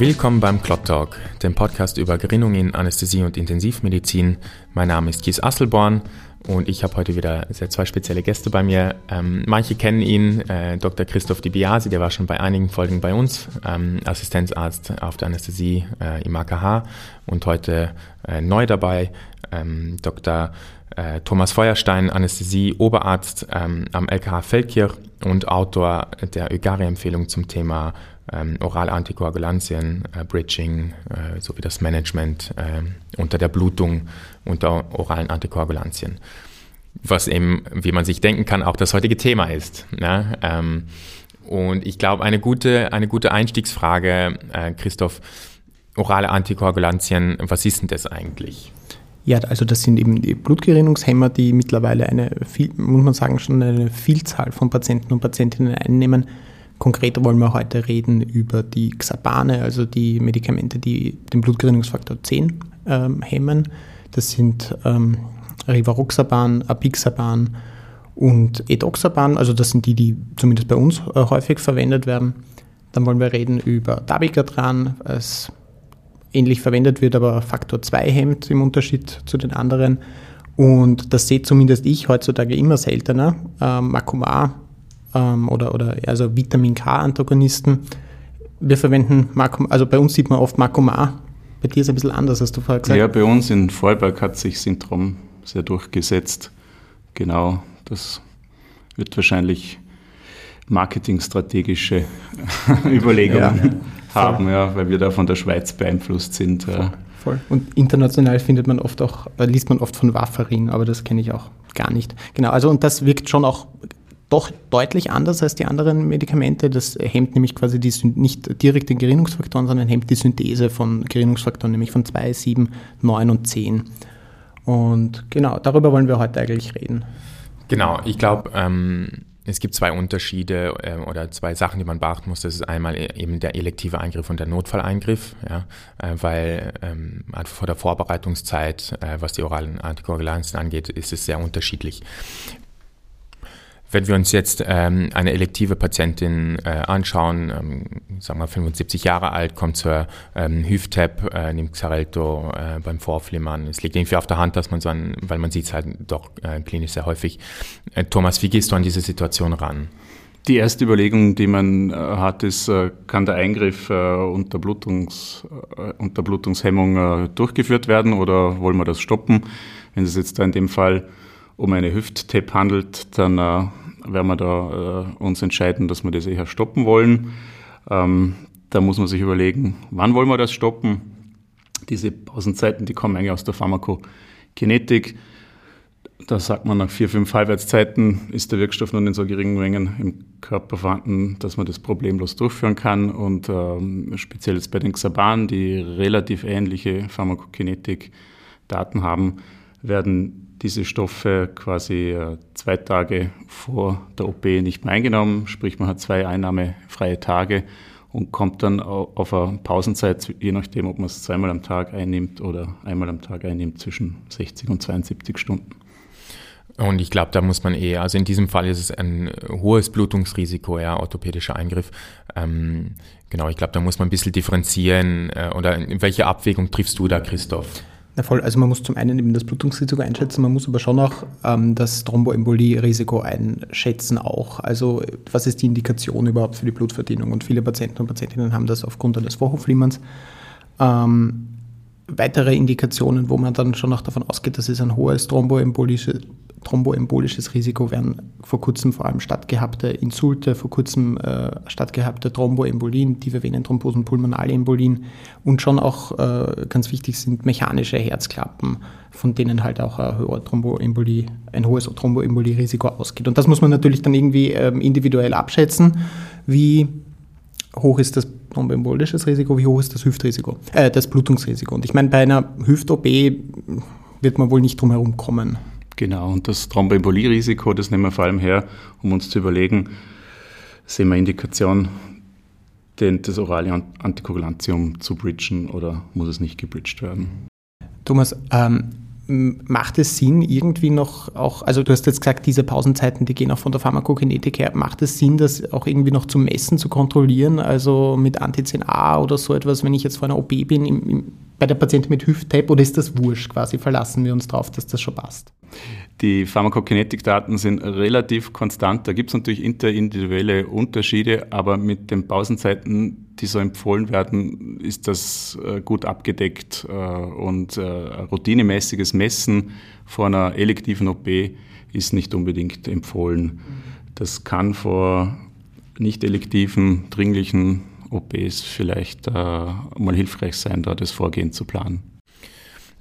Willkommen beim Clot Talk, dem Podcast über Gerinnung in Anästhesie und Intensivmedizin. Mein Name ist Kies Asselborn und ich habe heute wieder sehr zwei spezielle Gäste bei mir. Ähm, manche kennen ihn, äh, Dr. Christoph Di Biasi, der war schon bei einigen Folgen bei uns, ähm, Assistenzarzt auf der Anästhesie äh, im AKH und heute äh, neu dabei, ähm, Dr. Äh, Thomas Feuerstein, Anästhesie, Oberarzt ähm, am LKH Feldkirch und Autor der ÖGARI-Empfehlung zum Thema ähm, Oralanticoagulantien, äh, Bridging äh, sowie das Management äh, unter der Blutung unter oralen Antikoagulantien. Was eben, wie man sich denken kann, auch das heutige Thema ist. Ne? Ähm, und ich glaube, eine gute, eine gute Einstiegsfrage, äh, Christoph, orale Antikoagulantien, was ist denn das eigentlich? Ja, also das sind eben die Blutgerinnungshemmer, die mittlerweile eine, muss man sagen, schon eine Vielzahl von Patienten und Patientinnen einnehmen Konkreter wollen wir heute reden über die Xabane, also die Medikamente, die den Blutgerinnungsfaktor 10 ähm, hemmen. Das sind ähm, Rivaroxaban, Apixaban und Edoxaban, also das sind die, die zumindest bei uns äh, häufig verwendet werden. Dann wollen wir reden über Dabigatran, was ähnlich verwendet wird, aber Faktor 2 hemmt im Unterschied zu den anderen. Und das sehe zumindest ich heutzutage immer seltener. Ähm, Makumar ähm, oder, oder also Vitamin K-Antagonisten. Wir verwenden Marco, also bei uns sieht man oft Marcomar. Bei dir ist es ein bisschen anders, hast du vorher gesagt. Ja, bei uns in Vorarlberg hat sich Syndrom sehr durchgesetzt. Genau, das wird wahrscheinlich marketingstrategische Überlegungen ja, haben, ja, weil wir da von der Schweiz beeinflusst sind. Voll, voll. Und international findet man oft auch, äh, liest man oft von Wafferin, aber das kenne ich auch gar nicht. Genau, also und das wirkt schon auch doch deutlich anders als die anderen Medikamente. Das hemmt nämlich quasi die, nicht direkt den Gerinnungsfaktoren, sondern hemmt die Synthese von Gerinnungsfaktoren, nämlich von 2, 7, 9 und 10. Und genau, darüber wollen wir heute eigentlich reden. Genau, ich glaube, ähm, es gibt zwei Unterschiede äh, oder zwei Sachen, die man beachten muss. Das ist einmal e-, eben der elektive Eingriff und der Notfalleingriff, ja, äh, weil ähm, vor der Vorbereitungszeit, äh, was die oralen Antikoagulantien angeht, ist es sehr unterschiedlich. Wenn wir uns jetzt ähm, eine elektive Patientin äh, anschauen, ähm, sagen wir 75 Jahre alt, kommt zur ähm, Hüftap, äh, nimmt Xarelto äh, beim Vorflimmern. Es liegt irgendwie auf der Hand, dass man so ein, weil man sieht es halt doch äh, klinisch sehr häufig. Äh, Thomas, wie gehst du an diese Situation ran? Die erste Überlegung, die man äh, hat, ist, äh, kann der Eingriff äh, unter, Blutungs, unter Blutungshemmung durchgeführt werden oder wollen wir das stoppen? Wenn es jetzt da in dem Fall um eine Hüft-Tap handelt, dann werden wir da äh, uns entscheiden, dass wir das eher stoppen wollen. Ähm, da muss man sich überlegen, wann wollen wir das stoppen? Diese Pausenzeiten, die kommen eigentlich aus der Pharmakokinetik. Da sagt man, nach vier, fünf Halbwertszeiten ist der Wirkstoff nur in so geringen Mengen im Körper vorhanden, dass man das problemlos durchführen kann. Und ähm, speziell jetzt bei den Xaban, die relativ ähnliche Pharmakokinetik-Daten haben, werden diese Stoffe quasi äh, zwei Tage vor der OP nicht mehr eingenommen, sprich man hat zwei einnahmefreie Tage und kommt dann auf eine Pausenzeit, je nachdem, ob man es zweimal am Tag einnimmt oder einmal am Tag einnimmt, zwischen 60 und 72 Stunden. Und ich glaube, da muss man eher, also in diesem Fall ist es ein hohes Blutungsrisiko, ja, orthopädischer Eingriff. Ähm, genau, ich glaube, da muss man ein bisschen differenzieren. Äh, oder welche Abwägung triffst du da, Christoph? Na voll, also man muss zum einen eben das Blutungsrisiko einschätzen, man muss aber schon auch ähm, das Thromboembolie-Risiko einschätzen auch. Also was ist die Indikation überhaupt für die Blutverdünnung? Und viele Patienten und Patientinnen haben das aufgrund eines Vorhofflimmerns. Ähm, weitere Indikationen, wo man dann schon auch davon ausgeht, dass es ein hohes thromboembolisches, thromboembolisches Risiko wären vor kurzem vor allem stattgehabte Insulte, vor kurzem äh, stattgehabte Thromboembolien, tiefe Venenthrombosen, pulmonale Embolien und schon auch äh, ganz wichtig sind mechanische Herzklappen, von denen halt auch ein, Thromboembolie, ein hohes Thromboembolie-Risiko ausgeht. Und das muss man natürlich dann irgendwie ähm, individuell abschätzen, wie hoch ist das thromboembolisches Risiko, wie hoch ist das Hüftrisiko, äh, das Blutungsrisiko. Und ich meine, bei einer Hüft-OP wird man wohl nicht drum herum kommen. Genau, und das Thromboembolie-Risiko, das nehmen wir vor allem her, um uns zu überlegen, sehen wir Indikation, den, das orale Antikoagulantium zu bridgen oder muss es nicht gebridged werden? Thomas, ähm, Macht es Sinn, irgendwie noch auch, also du hast jetzt gesagt, diese Pausenzeiten, die gehen auch von der Pharmakokinetik her, macht es Sinn, das auch irgendwie noch zu messen, zu kontrollieren, also mit Anti-10A oder so etwas, wenn ich jetzt vor einer OP bin, im, im, bei der Patientin mit Hüft-Tape, oder ist das wurscht quasi? Verlassen wir uns darauf, dass das schon passt? Die Pharmakokinetikdaten sind relativ konstant. Da gibt es natürlich interindividuelle Unterschiede, aber mit den Pausenzeiten, die so empfohlen werden, ist das äh, gut abgedeckt. Äh, und äh, routinemäßiges Messen vor einer elektiven OP ist nicht unbedingt empfohlen. Das kann vor nicht elektiven, dringlichen OPs vielleicht mal hilfreich sein, da das Vorgehen zu planen.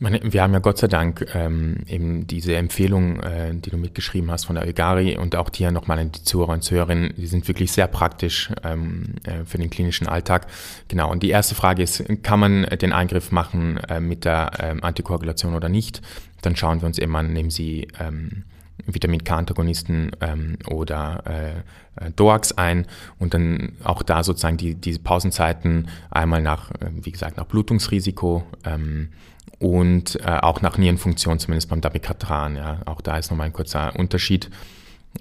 Meine, wir haben ja Gott sei Dank ähm, eben diese Empfehlung, äh, die du mitgeschrieben hast von der Egari und auch hier nochmal an die Zuhörer und Zuhörerinnen, die sind wirklich sehr praktisch ähm, äh, für den klinischen Alltag. Genau, und die erste Frage ist, kann man den Eingriff machen äh, mit der ähm, Antikoagulation oder nicht? Dann schauen wir uns eben an, nehmen Sie ähm, Vitamin K-Antagonisten ähm, oder äh, äh DOAX ein und dann auch da sozusagen die, diese Pausenzeiten einmal nach, äh, wie gesagt, nach Blutungsrisiko ähm, und äh, auch nach Nierenfunktion, zumindest beim Dabigatran. Ja. Auch da ist nochmal ein kurzer Unterschied.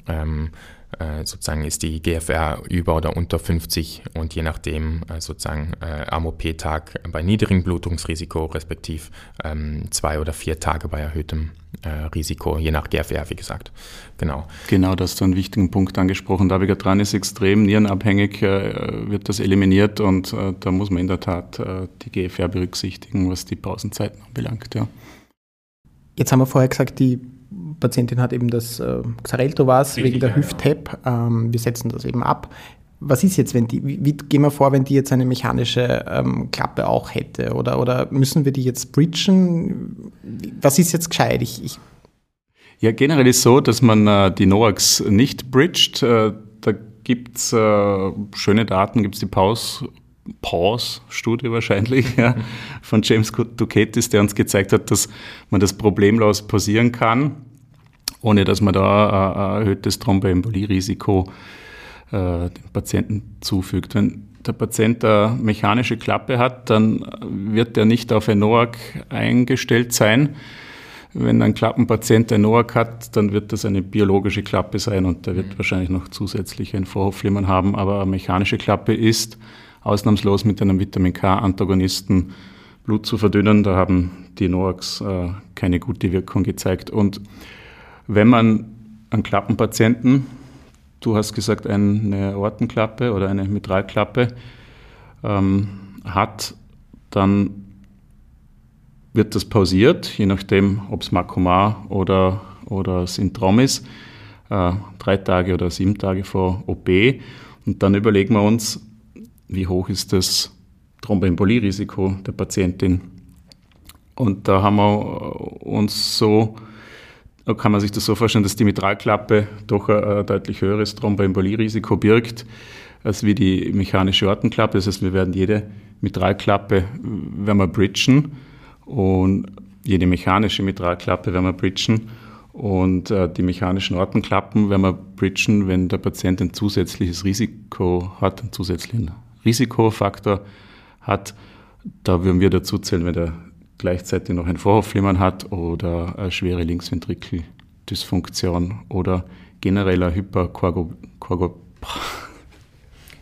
Ähm, äh, sozusagen ist die GFR über oder unter 50 und je nachdem äh, sozusagen äh, am OP-Tag bei niedrigem Blutungsrisiko respektiv ähm, zwei oder vier Tage bei erhöhtem äh, Risiko, je nach GFR, wie gesagt. Genau. Genau, das ist ein wichtigen Punkt angesprochen. Dabigatran ist extrem nierenabhängig, äh, wird das eliminiert und äh, da muss man in der Tat die GFR berücksichtigen, was die Pausenzeiten anbelangt. Ja. Jetzt haben wir vorher gesagt, die Patientin hat eben das äh, Xarelto was wegen der Hüft-Tap. Ähm, wir setzen das eben ab. Was ist jetzt, wenn die, wie, wie gehen wir vor, wenn die jetzt eine mechanische ähm, Klappe auch hätte? Oder, oder müssen wir die jetzt bridgen? Was ist jetzt gescheit? Ich, ich ja, generell ist so, dass man äh, die NOAX nicht bridgt. Äh, da gibt es äh, schöne Daten, gibt es die Pause Pause-Studie wahrscheinlich, ja, von James Ducatis, der uns gezeigt hat, dass man das problemlos pausieren kann, ohne dass man da ein erhöhtes Thromboembolie-Risiko äh, dem Patienten zufügt. Wenn der Patient eine mechanische Klappe hat, dann wird er nicht auf ein NOAC eingestellt sein. Wenn ein Klappenpatient ein NOAC hat, dann wird das eine biologische Klappe sein und der wird mhm. wahrscheinlich noch zusätzlich ein Vorhofflimmern haben. Aber eine mechanische Klappe ist ausnahmslos mit einem Vitamin K-Antagonisten Blut zu verdünnen. Da haben die NOACs äh, keine gute Wirkung gezeigt. Und wenn man einen Klappenpatienten, du hast gesagt eine Aortenklappe oder eine Mitralklappe, ähm, hat, dann wird das pausiert, je nachdem, ob es Makomar oder, oder Syndrom ist, äh, drei Tage oder sieben Tage vor OP. Und dann überlegen wir uns, wie hoch ist das Thromboembolie-Risiko der Patientin. Und da haben wir uns so, kann man sich das so vorstellen, dass die Mitralklappe doch ein, deutlich höheres Thromboembolie-Risiko birgt, als wie die mechanische Ortenklappe. Das heißt, wir werden jede Mitralklappe, werden wir bridgen und jede mechanische Mitralklappe werden wir bridgen und äh, die mechanischen Ortenklappen werden wir bridgen, wenn der Patient ein zusätzliches Risiko hat, einen zusätzlichen Risikofaktor hat. Da würden wir dazu zählen, wenn er gleichzeitig noch ein Vorhofflimmern hat oder eine schwere Linksventrikeldysfunktion oder genereller Hyperkoagul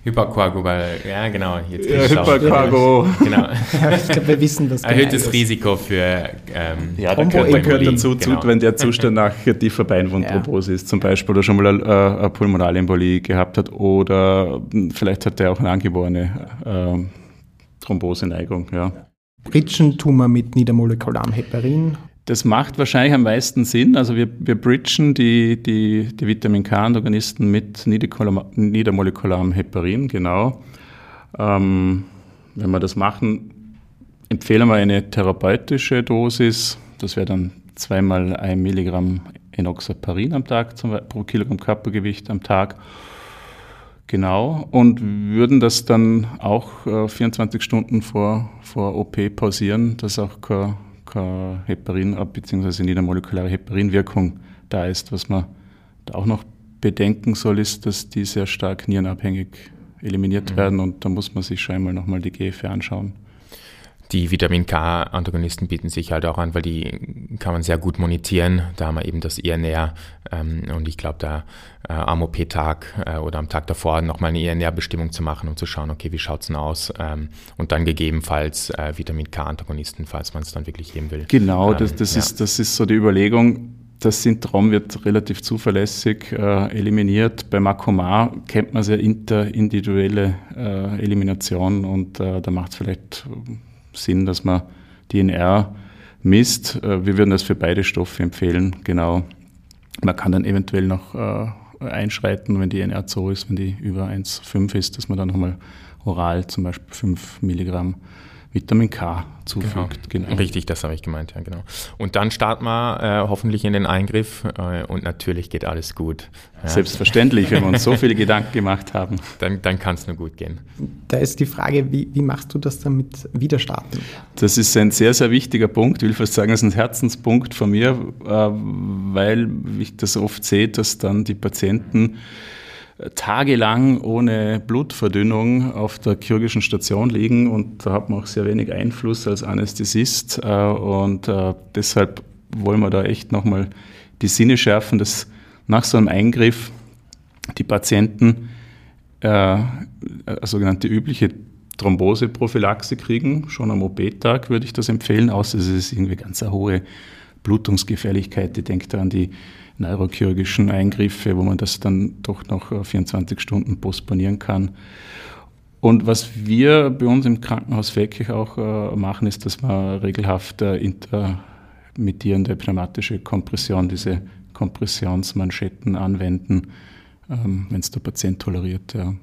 Hyperkoagul, ja genau. Jetzt ja, Hyperkoagul. Genau. ich glaube, wir wissen das. Erhöhtes Risiko für ähm, Ja, da gehört, gehört dazu, genau. wenn der Zustand nach tiefer Beinwundthrombose ja. ist zum Beispiel oder schon mal eine, äh, eine Pulmonalembolie gehabt hat oder vielleicht hat der auch eine angeborene äh, Thromboseneigung. Ja. Wir mit niedermolekularem Heparin das macht wahrscheinlich am meisten Sinn. Also wir, wir bridgen die, die, die Vitamin K-Antagonisten mit niedermolekularem Heparin, genau. Ähm, wenn wir das machen, empfehlen wir eine therapeutische Dosis. Das wäre dann zweimal ein Milligramm Enoxaparin am Tag zum, pro Kilogramm Körpergewicht am Tag. Genau. Und würden das dann auch äh, 24 Stunden vor, vor OP pausieren, dass auch kein keine Heparin bzw. niedermolekulare Heparinwirkung da ist. Was man da auch noch bedenken soll, ist, dass die sehr stark nierenabhängig eliminiert mhm. werden und da muss man sich schon einmal nochmal die GFR anschauen. Die Vitamin K-Antagonisten bieten sich halt auch an, weil die kann man sehr gut monetieren. Da haben wir eben das INR ähm, und ich glaube, da äh, am OP-Tag äh, oder am Tag davor nochmal eine INR-Bestimmung zu machen, um zu schauen, okay, wie schaut's denn aus? Ähm, und dann gegebenenfalls äh, Vitamin K-Antagonisten, falls man es dann wirklich geben will. Genau, das, ähm, das, ja. ist, das ist so die Überlegung. Das Syndrom wird relativ zuverlässig äh, eliminiert. Bei Makomar kennt man sehr interindividuelle äh, Elimination und äh, da macht es vielleicht Sinn, dass man DNR misst. Äh, wir würden das für beide Stoffe empfehlen, genau. Man kann dann eventuell noch äh, einschreiten, wenn die NR so ist, wenn die über 1,5 ist, dass man dann nochmal oral zum Beispiel 5 Milligramm Vitamin K zufügt. Genau. genau. Richtig, das habe ich gemeint, ja genau. Und dann starten wir äh, hoffentlich in den Eingriff äh, und natürlich geht alles gut. Ja. Selbstverständlich, wenn wir uns so viele Gedanken gemacht haben. Dann, dann kann es nur gut gehen. Da ist die Frage, wie, wie machst du das dann mit Wiederstarten? Das ist ein sehr, sehr wichtiger Punkt. Ich will fast sagen, das ist ein Herzenspunkt von mir, äh, weil ich das oft sehe, dass dann die Patienten tagelang ohne Blutverdünnung auf der chirurgischen Station liegen und da hat man auch sehr wenig Einfluss als Anästhesist äh, und äh, deshalb wollen wir da echt nochmal die Sinne schärfen, dass nach so einem Eingriff die Patienten äh, sogenannte übliche Thromboseprophylaxe kriegen. Schon am OP-Tag würde ich das empfehlen, außer es ist irgendwie ganz eine hohe Blutungsgefährlichkeit. Ich denke da an die neurochirurgischen Eingriffe, wo man das dann doch noch 24 Stunden postponieren kann. Und was wir bei uns im Krankenhaus wirklich auch äh, machen, ist, dass wir regelhaft äh, intermittierende pneumatische Kompression, diese Kompressionsmanschetten anwenden, ähm, wenn es der Patient toleriert. Ja.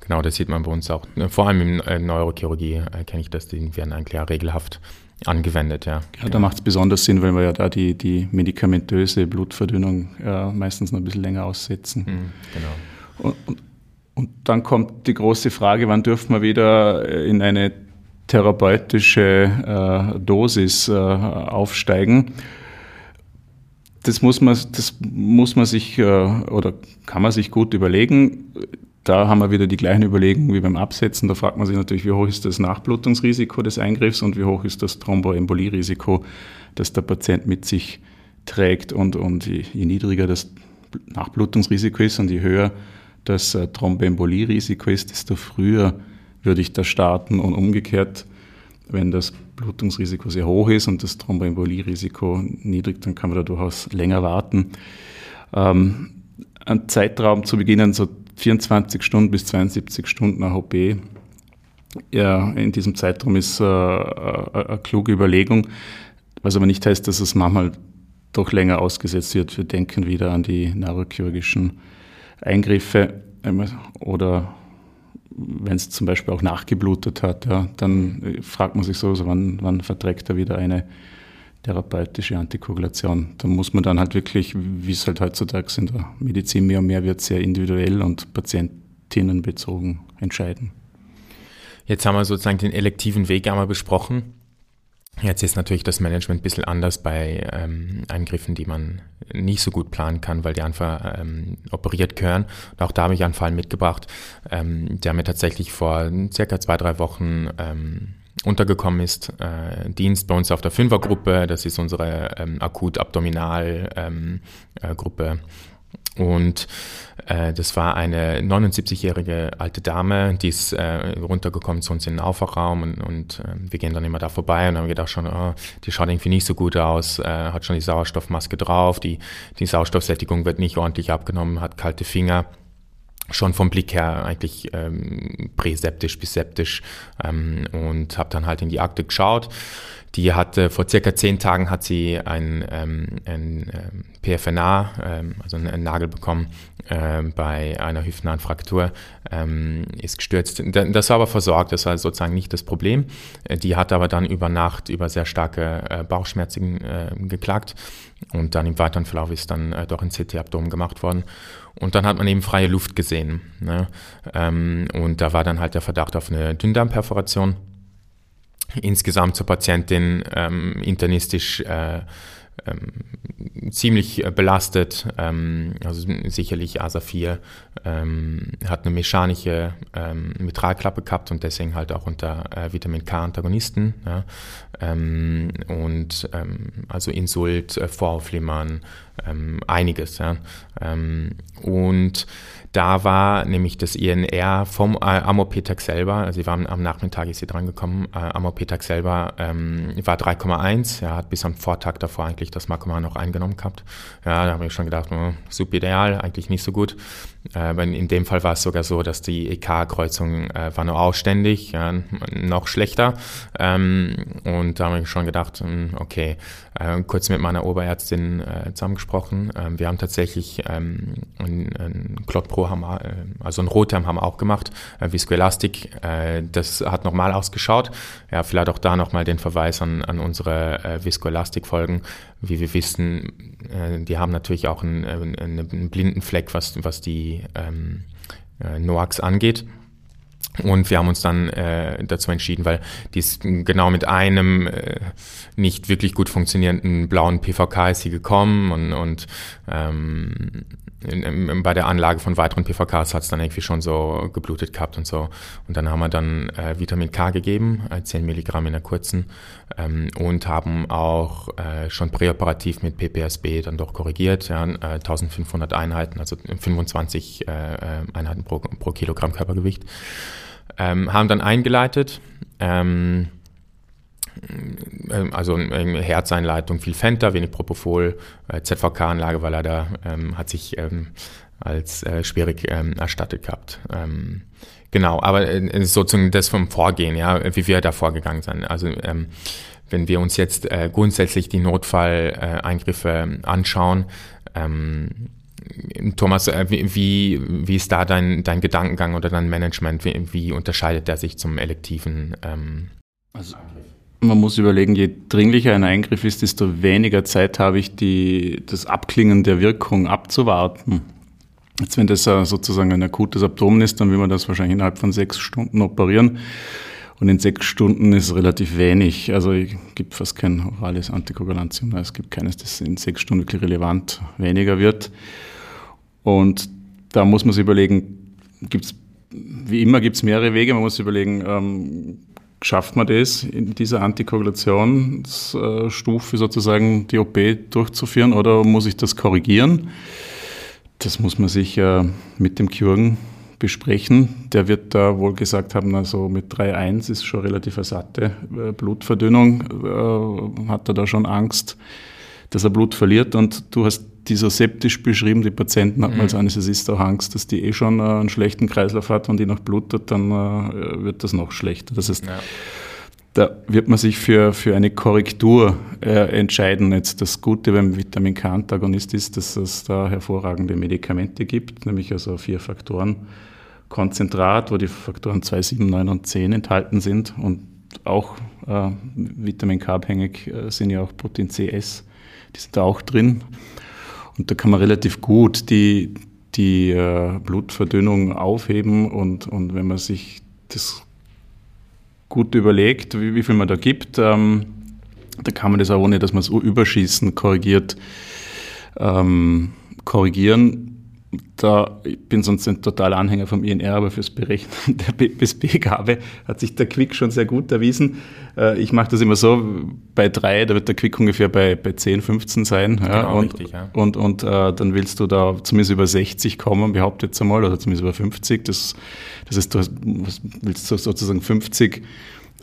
Genau, das sieht man bei uns auch. Vor allem in äh, Neurochirurgie kenne ich das, die werden eigentlich regelhaft angewendet, ja. Ja, da macht es besonders Sinn, weil wir ja da die, die medikamentöse Blutverdünnung äh, meistens noch ein bisschen länger aussetzen. Mhm, genau. Und, und, und, dann kommt die große Frage, wann dürfen wir wieder in eine therapeutische äh, Dosis äh, aufsteigen? Das muss man, das muss man sich äh, oder kann man sich gut überlegen da haben wir wieder die gleichen Überlegungen wie beim Absetzen. Da fragt man sich natürlich, wie hoch ist das Nachblutungsrisiko des Eingriffs und wie hoch ist das Thromboembolierisiko, das der Patient mit sich trägt. Und, und je, je niedriger das Nachblutungsrisiko ist und je höher das äh, Thromboembolierisiko ist, desto früher würde ich da starten und umgekehrt, wenn das Blutungsrisiko sehr hoch ist und das Thromboembolierisiko niedrig, dann kann man da durchaus länger warten. Ähm, ein Zeitraum zu beginnen, so 24 Stunden bis 72 Stunden AHP. Ja, in diesem Zeitraum ist äh, äh, eine kluge Überlegung, was aber nicht heißt, dass es manchmal doch länger ausgesetzt wird. Wir denken wieder an die neurochirurgischen Eingriffe oder wenn es zum Beispiel auch nachgeblutet hat, ja, dann fragt man sich so, also wann, wann verträgt er wieder eine therapeutische Antikoagulation. Da muss man dann halt wirklich, wie es halt heutzutage in der Medizin mehr und mehr wird, sehr individuell und patientinnenbezogen entscheiden. Jetzt haben wir sozusagen den elektiven Weg einmal besprochen. Jetzt ist natürlich das Management ein bisschen anders bei ähm, Eingriffen, die man nicht so gut planen kann, weil die einfach ähm, operiert gehören. Und auch da habe ich einen Fall mitgebracht, ähm, der mir tatsächlich vor circa zwei, drei Wochen ähm, untergekommen ist. Äh, Dienst bei uns auf der Fünfergruppe, das ist unsere ähm, Akut-Abdominal-Gruppe. Ähm, äh, und äh, das war eine 79-jährige alte Dame, die ist äh, runtergekommen zu uns in den Aufwachraum und, und äh, wir gehen dann immer da vorbei und haben gedacht schon, oh, die schaut irgendwie nicht so gut aus, äh, hat schon die Sauerstoffmaske drauf, die, die Sauerstoffsättigung wird nicht ordentlich abgenommen, hat kalte Finger schon vom Blick her eigentlich ähm, präseptisch bis septisch ähm, und habe dann halt in die Akte geschaut. Die hatte vor circa zehn Tagen hat sie ein, ähm, ein ähm, PFNA, ähm, also einen, einen, Nagel bekommen ähm, bei einer hüftnahen Fraktur, ähm, ist gestürzt. Das war aber versorgt, das war sozusagen nicht das Problem. Äh, die hat aber dann über Nacht über sehr starke äh, Bauchschmerzen äh, geklagt und dann im weiteren Verlauf ist dann äh, doch ein CT-Abdomen gemacht worden. Und dann hat man eben freie Luft gesehen. Ne? Ähm, und da war dann halt der Verdacht auf eine Dünndarmperforation. Insgesamt zur Patientin ähm, internistisch äh, ähm, ziemlich äh, belastet. Ähm, also sicherlich ASA 4 ähm, hat eine mechanische ähm, Mitralklappe gehabt und deswegen halt auch unter äh, Vitamin K-Antagonisten. Ja? Ähm, und ähm, also Insult, äh, Vorauflimmern, ähm, einiges. Ja? und da war nämlich das INR vom äh, Amopetax selber, also sie waren am Nachmittag ist sie dran gekommen, äh, Amopetax selber ähm, war 3,1, er hat bis am Vortag davor eigentlich das Makoma noch eingenommen gehabt. Ja, da habe ich schon gedacht, oh, super ideal, eigentlich nicht so gut. Äh, in dem Fall war es sogar so, dass die EK-Kreuzung äh, war nur ausständig, ja, noch schlechter. Ähm, und da habe ich schon gedacht, hm, okay, äh, kurz mit meiner Oberärztin äh, zusammengesprochen. Ähm, wir haben tatsächlich ähm, ein, ein Clot Pro, haben, äh, also ein Rotem haben wir auch gemacht, äh, Viscoelastic. Äh, das hat nochmal ausgeschaut. Ja, vielleicht auch da nochmal den Verweis an, an unsere äh, Viscoelastic-Folgen. Wie wir wissen, äh, die haben natürlich auch einen, einen, einen blinden Fleck, was, was die ähm, äh, NOAX angeht. Und wir haben uns dann äh, dazu entschieden, weil dies genau mit einem äh, nicht wirklich gut funktionierenden blauen PVK ist sie gekommen und, und ähm, in, in, bei der Anlage von weiteren PVKs hat es dann irgendwie schon so geblutet gehabt und so. Und dann haben wir dann äh, Vitamin K gegeben, äh, 10 Milligramm in der kurzen, ähm, und haben auch äh, schon präoperativ mit PPSB dann doch korrigiert, ja, äh, 1500 Einheiten, also 25 äh, äh, Einheiten pro, pro Kilogramm Körpergewicht. Ähm, haben dann eingeleitet. Ähm, also Herzeinleitung, viel Fenta, wenig Propofol, äh, ZVK-Anlage war leider, ähm, hat sich ähm, als äh, schwierig ähm, erstattet gehabt. Ähm, genau, aber äh, sozusagen das vom Vorgehen, ja, wie wir da vorgegangen sind. Also ähm, wenn wir uns jetzt äh, grundsätzlich die Notfalleingriffe äh, anschauen, Thomas, äh, wie, wie ist da dein, dein Gedankengang oder dein Management? Wie, wie unterscheidet der sich zum elektiven ähm, also, man muss überlegen, je dringlicher ein Eingriff ist, desto weniger Zeit habe ich, die, das Abklingen der Wirkung abzuwarten. Jetzt, wenn das sozusagen ein akutes Abdomen ist, dann will man das wahrscheinlich innerhalb von sechs Stunden operieren. Und in sechs Stunden ist relativ wenig. Also es gibt fast kein orales Antikoagulantium. Es gibt keines, das in sechs Stunden wirklich relevant weniger wird. Und da muss man sich überlegen, gibt's, wie immer gibt es mehrere Wege. Man muss überlegen, ähm, schafft man das in dieser Antikoagulationsstufe sozusagen die OP durchzuführen oder muss ich das korrigieren? Das muss man sich äh, mit dem Chirurgen besprechen. Der wird da wohl gesagt haben, also mit 3,1 ist schon relativ eine satte äh, Blutverdünnung, äh, hat er da schon Angst, dass er Blut verliert und du hast dieser septisch beschrieben, die Patienten hatten mhm. als Anästhesist auch Angst, dass die eh schon äh, einen schlechten Kreislauf hat, wenn die noch blutet, dann äh, wird das noch schlechter. Das heißt, ja. da wird man sich für, für eine Korrektur äh, entscheiden. Jetzt das Gute beim Vitamin K-Antagonist ist, dass es da hervorragende Medikamente gibt, nämlich also vier Faktoren. Konzentrat, wo die Faktoren 2, 7, 9 und 10 enthalten sind und auch äh, Vitamin K abhängig äh, sind ja auch Protein CS, die sind da auch drin. Und da kann man relativ gut die, die äh, Blutverdünnung aufheben und, und wenn man sich das gut überlegt, wie, wie viel man da gibt, ähm, da kann man das auch ohne, dass man es überschießen korrigiert, ähm, korrigieren da, ich bin sonst ein totaler Anhänger vom INR, aber fürs Berechnen der BSB-Gabe hat sich der Quick schon sehr gut erwiesen. Äh, ich mache das immer so, bei drei, da wird der Quick ungefähr bei, bei 10, 15 sein. Genau, ja, und, richtig, ja. und, und äh, dann willst du da zumindest über 60 kommen, behaupte jetzt einmal, oder zumindest über 50. Das, das ist, du willst sozusagen 50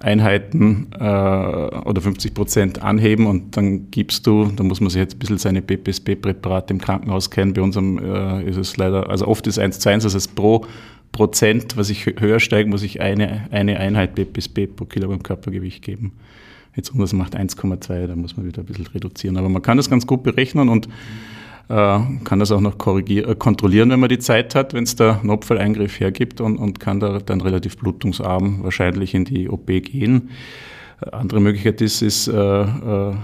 Einheiten äh, oder 50 Prozent anheben und dann gibst du, da muss man sich jetzt ein bisschen seine BPSB-Präparate im Krankenhaus kennen. Bei unserem äh, ist es leider, also oft ist 1 zu 1, das heißt pro Prozent, was ich höher steige, muss ich eine, eine Einheit BPSB pro Kilogramm Körpergewicht geben. Jetzt unseres macht 1,2, da muss man wieder ein bisschen reduzieren. Aber man kann das ganz gut berechnen und kann das auch noch äh, kontrollieren, wenn man die Zeit hat, wenn es der Notfalleingriff hergibt und, und kann da dann relativ blutungsarm wahrscheinlich in die OP gehen. Äh, andere Möglichkeit ist, ist äh, äh,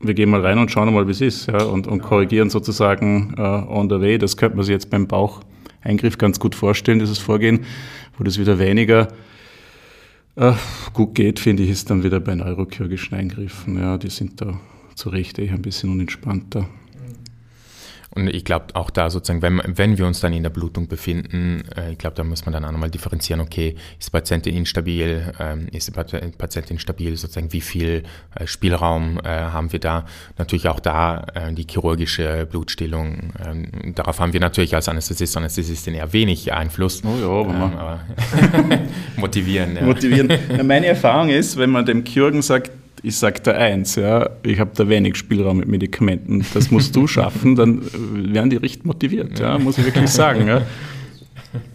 wir gehen mal rein und schauen mal, wie es ist ja, und, und korrigieren sozusagen äh, on the way. Das könnte man sich jetzt beim Baucheingriff ganz gut vorstellen, dieses Vorgehen, wo das wieder weniger gut geht, finde ich, ist dann wieder bei neurochirurgischen Eingriffen. Ja, die sind da zurecht ein bisschen unentspannter. Und ich glaube auch da sozusagen, wenn, wenn wir uns dann in der Blutung befinden, äh, ich glaube, da muss man dann auch nochmal differenzieren, okay, ist die Patientin instabil, ähm, ist die Patientin stabil, sozusagen wie viel äh, Spielraum äh, haben wir da. Natürlich auch da äh, die chirurgische Blutstillung, ähm, darauf haben wir natürlich als Anästhesist, Anästhesistin eher wenig Einfluss. Oh ja, ähm, aber motivieren. Ja. Motivieren. Meine Erfahrung ist, wenn man dem Chirurgen sagt, ich sage da eins, ja, ich habe da wenig Spielraum mit Medikamenten, das musst du schaffen, dann werden die richtig motiviert, ja, muss ich wirklich sagen. Ja.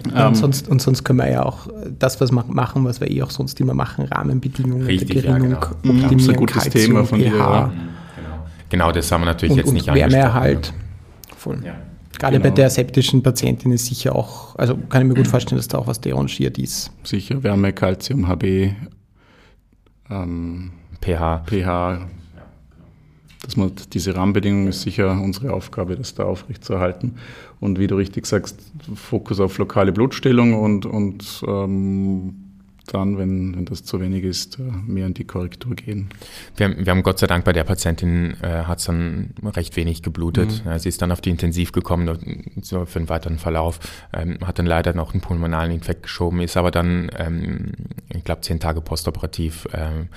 Und, ähm, sonst, und sonst können wir ja auch das, was wir machen, was wir eh auch sonst immer machen, Rahmenbedingungen Richtig, Gerinnung, ja, genau. optimieren, ein gutes Calcium, Thema von dir. Genau. genau, das haben wir natürlich und, jetzt nicht und Wärmeerhalt. Voll. Ja. Gerade genau. bei der septischen Patientin ist sicher auch, also kann ich mir gut vorstellen, dass da auch was derangiert ist. Sicher, Wärme, Calcium, HB, ähm, pH. pH. Dass man diese Rahmenbedingungen ist sicher unsere Aufgabe, das da aufrechtzuerhalten. Und wie du richtig sagst, Fokus auf lokale Blutstellung und, und ähm, dann, wenn, wenn das zu wenig ist, äh, mehr in die Korrektur gehen. Wir, wir haben Gott sei Dank bei der Patientin äh, hat es dann recht wenig geblutet. Mhm. Sie ist dann auf die Intensiv gekommen so für den weiteren Verlauf, ähm, hat dann leider noch einen pulmonalen Infekt geschoben, ist aber dann, ähm, ich glaube, zehn Tage postoperativ ähm,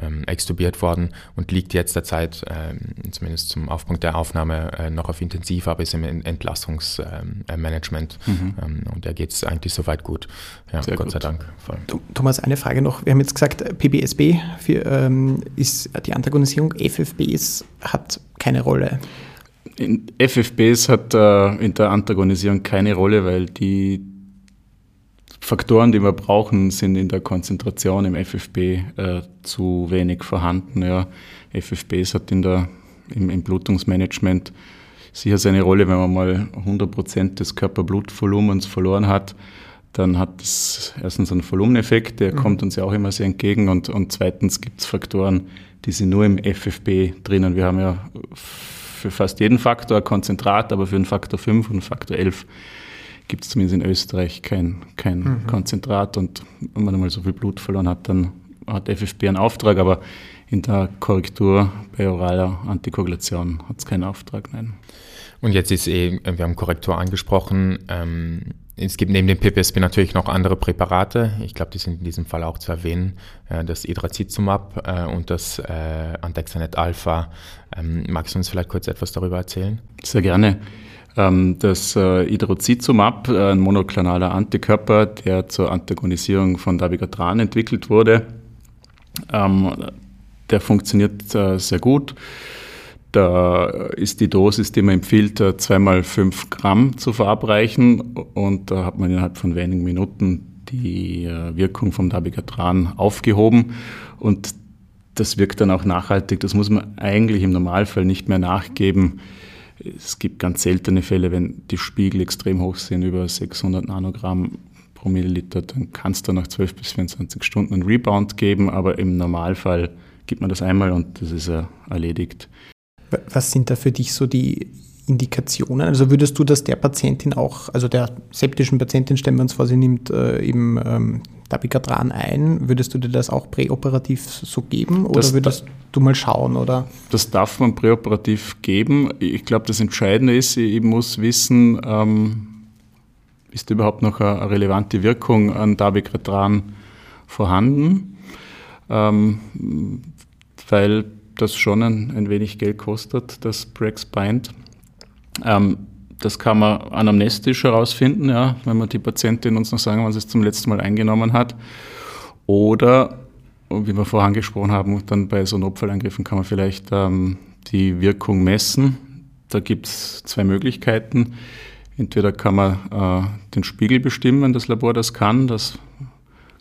ähm, extubiert worden und liegt jetzt derzeit, ähm, zumindest zum Aufpunkt der Aufnahme, äh, noch auf Intensiv, aber ist im Entlastungsmanagement. Ähm, äh, mhm. und da geht es eigentlich soweit gut. Ja, Sehr Gott gut. sei Dank. Voll. Thomas, eine Frage noch. Wir haben jetzt gesagt, PBSB für, ähm, ist die Antagonisierung, FFBs hat keine Rolle. In FFBs hat äh, in der Antagonisierung keine Rolle, weil die Faktoren, die wir brauchen, sind in der Konzentration im FFB äh, zu wenig vorhanden. Ja. FFBs hat in der, im, im Blutungsmanagement sicher seine Rolle, wenn man mal 100 Prozent des Körperblutvolumens verloren hat, dann hat es erstens einen Volumeneffekt, der mhm. kommt uns ja auch immer sehr entgegen und, und zweitens gibt es Faktoren, die sind nur im FFB drinnen. Wir haben ja für fast jeden Faktor Konzentrat, aber für einen Faktor 5 und einen Faktor 11 gibt es zumindest in Österreich kein, kein mhm. Konzentrat. Und wenn man einmal so viel Blut verloren hat, dann hat FFB einen Auftrag, aber in der Korrektur bei oraler Antikoagulation hat es keinen Auftrag, nein. Und jetzt ist eh, wir haben Korrektur angesprochen, ähm, es gibt neben dem PPSP natürlich noch andere Präparate. Ich glaube, die sind in diesem Fall auch zu erwähnen. Äh, das Idrazizumab äh, und das äh, Antexanet Alpha. Ähm, magst du uns vielleicht kurz etwas darüber erzählen? Sehr gerne. Ähm, das äh, Hydrozizumab, äh, ein monoklonaler Antikörper, der zur Antagonisierung von Dabigatran entwickelt wurde, ähm, der funktioniert äh, sehr gut. Da ist die Dosis, die man empfiehlt, zweimal fünf Gramm zu verabreichen und da hat man innerhalb von wenigen Minuten die Wirkung vom Dabigatran aufgehoben und das wirkt dann auch nachhaltig. Das muss man eigentlich im Normalfall nicht mehr nachgeben es gibt ganz seltene Fälle, wenn die Spiegel extrem hoch sind, über 600 Nanogramm pro Milliliter, dann kann es da nach 12 bis 24 Stunden einen Rebound geben, aber im Normalfall gibt man das einmal und das ist äh, erledigt. Was sind da für dich so die Indikationen? Also würdest du das der Patientin auch, also der septischen Patientin, stellen wir uns vor, sie nimmt äh, eben ähm, Dabigatran ein, würdest du dir das auch präoperativ so geben oder das, würdest du mal schauen? Oder? Das darf man präoperativ geben. Ich glaube, das Entscheidende ist, ich muss wissen, ähm, ist überhaupt noch eine, relevante Wirkung an Dabigatran vorhanden, ähm, weil das schon ein, ein wenig Geld kostet, das Brex Bind. Ähm, das kann man anamnestisch herausfinden, ja, wenn man die Patientin uns noch sagen, wann sie es zum letzten Mal eingenommen hat. Oder, wie wir vorher angesprochen haben, dann bei so Notfallangriffen kann man vielleicht ähm, die Wirkung messen. Da gibt es zwei Möglichkeiten. Entweder kann man äh, den Spiegel bestimmen, wenn das Labor das kann. Das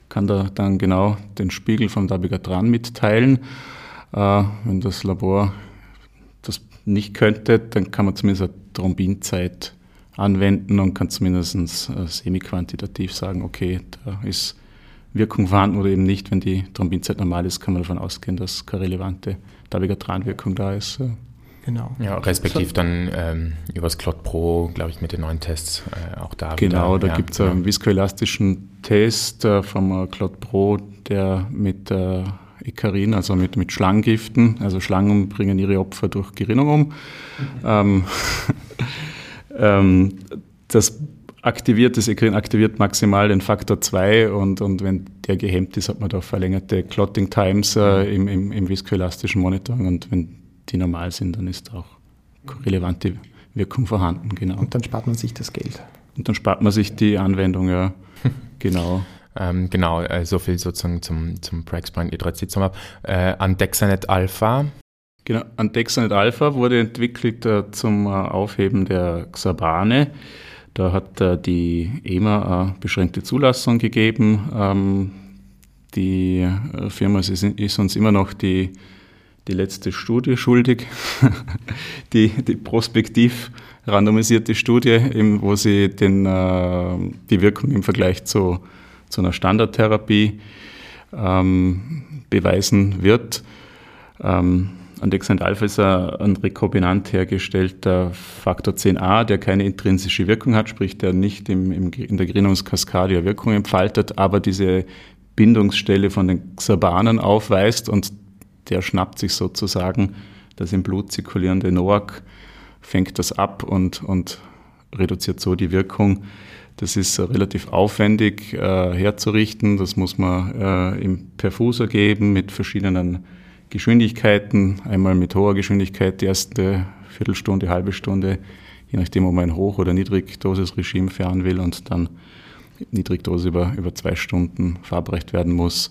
kann da dann genau den Spiegel vom Dabigatran mitteilen. Äh, wenn das Labor das nicht könnte, dann kann man zumindest eine Thrombinzeit anwenden und kann zumindest äh, semi-quantitativ sagen, okay, da ist Wirkung vorhanden oder eben nicht. Wenn die Thrombinzeit normal ist, kann man davon ausgehen, dass keine relevante Dabigatran-Wirkung da ist. Genau. Ja, respektiv so. dann ähm, übers Clot Pro, glaube ich, mit den neuen Tests äh, auch da. Genau, wieder. da ja, gibt es genau. einen viskoelastischen Test äh, vom äh, Clot Pro, der mit äh, Ekarin, also mit, mit Schlangengiften. Also Schlangen bringen ihre Opfer durch Gerinnung um. Mhm. Ähm, ähm, das aktiviert, das Ekarin aktiviert maximal den Faktor 2 und, und wenn der gehemmt ist, hat man da verlängerte Clotting Times äh, im, im, im viskoelastischen Monitoring und wenn die normal sind, dann ist auch relevante Wirkung vorhanden, genau. Und dann spart man sich das Geld. Und dann spart man sich die Anwendung, ja. genau. Ähm, genau, äh, so viel sozusagen zum, zum Praxpoint Hydrazizumab. Äh, Andexanet Alpha. Genau, Andexanet Alpha wurde entwickelt äh, zum äh, Aufheben der Xabane. Da hat äh, die EMA eine beschränkte Zulassung gegeben. Ähm, die äh, Firma ist, ist, uns immer noch die, die letzte Studie schuldig, die, die prospektiv randomisierte Studie, wo sie den, die Wirkung im Vergleich zu zu einer Standardtherapie ähm, beweisen wird. Ähm, Andexant Alpha ist ein rekombinant hergestellter Faktor 10a, der keine intrinsische Wirkung hat, sprich der nicht im, im, in der Gerinnungskaskade Wirkung entfaltet, aber diese Bindungsstelle von den Xabanen aufweist und der schnappt sich sozusagen das im Blut zirkulierende NOAC, fängt das ab und, und reduziert so die Wirkung das ist relativ aufwendig äh, herzurichten. Das muss man äh, im Perfuser geben mit verschiedenen Geschwindigkeiten. Einmal mit hoher Geschwindigkeit die erste Viertelstunde, halbe Stunde, je nachdem, ob man ein Hoch- oder Niedrigdosisregime fahren will und dann Niedrigdose über, über zwei Stunden verabreicht werden muss.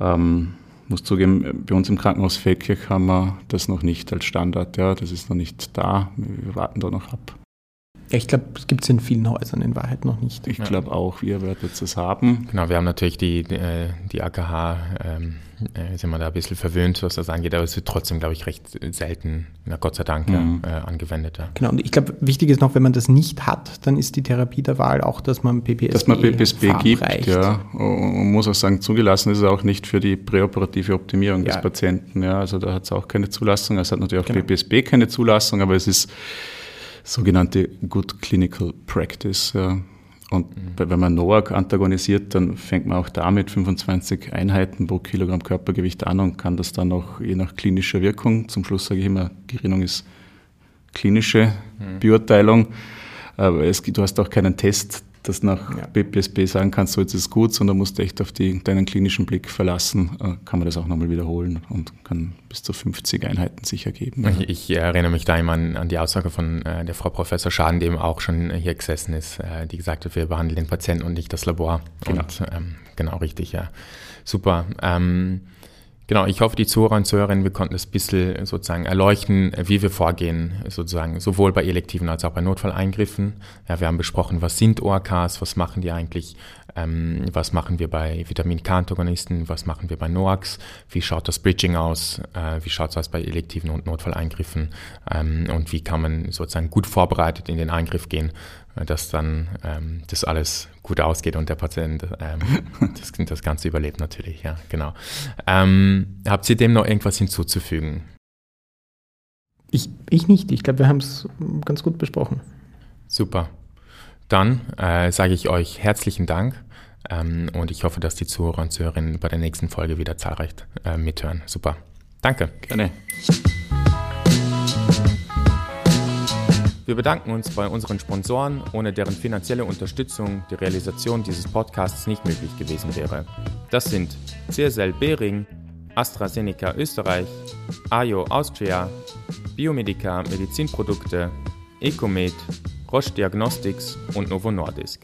Ähm, muss zugeben, bei uns im Krankenhaus Feldkirch haben wir das noch nicht als Standard. Ja, das ist noch nicht da. Wir warten da noch ab. Ja, ich glaube, es gibt es in vielen Häusern in Wahrheit noch nicht. Ich glaube auch, ihr werdet es haben. Genau, wir haben natürlich die, die, äh, die AKH, ähm, äh, sind wir da ein bisschen verwöhnt, was das angeht, aber es wird trotzdem, glaube ich, recht selten, na Gott sei Dank, mhm. äh, angewendet. Ja. Genau, und ich glaube, wichtig ist noch, wenn man das nicht hat, dann ist die Therapie der Wahl auch, dass man PPSB Dass man PPSB gibt, ja. Und muss auch sagen, zugelassen ist es auch nicht für die präoperative Optimierung ja. des Patienten. Ja. Also da hat es auch keine Zulassung. Es hat natürlich auch genau. PPSB keine Zulassung, aber es ist sogenannte Good Clinical Practice. Und mhm. wenn man NOAC antagonisiert, dann fängt man auch damit 25 Einheiten pro Kilogramm Körpergewicht an und kann das dann auch je nach klinischer Wirkung, zum Schluss sage ich immer, Gerinnung ist klinische mhm. Beurteilung, aber es, du hast auch keinen Test, das nach ja. BPSB sagen kannst, so jetzt ist es gut, sondern musst echt auf die, deinen klinischen Blick verlassen, äh, kann man das auch nochmal wiederholen und kann bis zu 50 Einheiten sicher geben. Ich, ich erinnere mich da immer an, an die Aussage von äh, der Frau Professor Schaden, die eben auch schon hier gesessen ist, äh, die gesagt hat, wir behandeln den Patienten und nicht das Labor. Genau. Und ähm, genau richtig, ja. Super. Ähm, Genau, ich hoffe, die Zuhörer und Zuhörerinnen, wir konnten das ein bisschen sozusagen erleuchten, wie wir vorgehen, sozusagen, sowohl bei elektiven als auch bei Notfalleingriffen. Ja, wir haben besprochen, was sind ORKs, was machen die eigentlich, ähm, was machen wir bei Vitamin K-Antagonisten, was machen wir bei NOACs, wie schaut das Bridging aus, äh, wie schaut es aus bei elektiven und Notfalleingriffen ähm, und wie kann man sozusagen gut vorbereitet in den Eingriff gehen, dass dann ähm, das alles gut ausgeht und der Patient ähm, das, das, Ganze überlebt natürlich, ja, genau. Ähm, habt ihr dem noch irgendwas hinzuzufügen? Ich, ich nicht. Ich glaube, wir haben es ganz gut besprochen. Super. Dann äh, sage ich euch herzlichen Dank ähm, und ich hoffe, dass die Zuhörer und Zuhörerinnen bei der nächsten Folge wieder zahlreich äh, mithören. Super. Danke. Gerne. Wir bedanken uns bei unseren Sponsoren, ohne deren finanzielle Unterstützung die Realisation dieses Podcasts nicht möglich gewesen wäre. Das sind CSL Behring, AstraZeneca Österreich, AIO Austria, Biomedica Medizinprodukte, Ecomed, Roche Diagnostics und Novo Nordisk.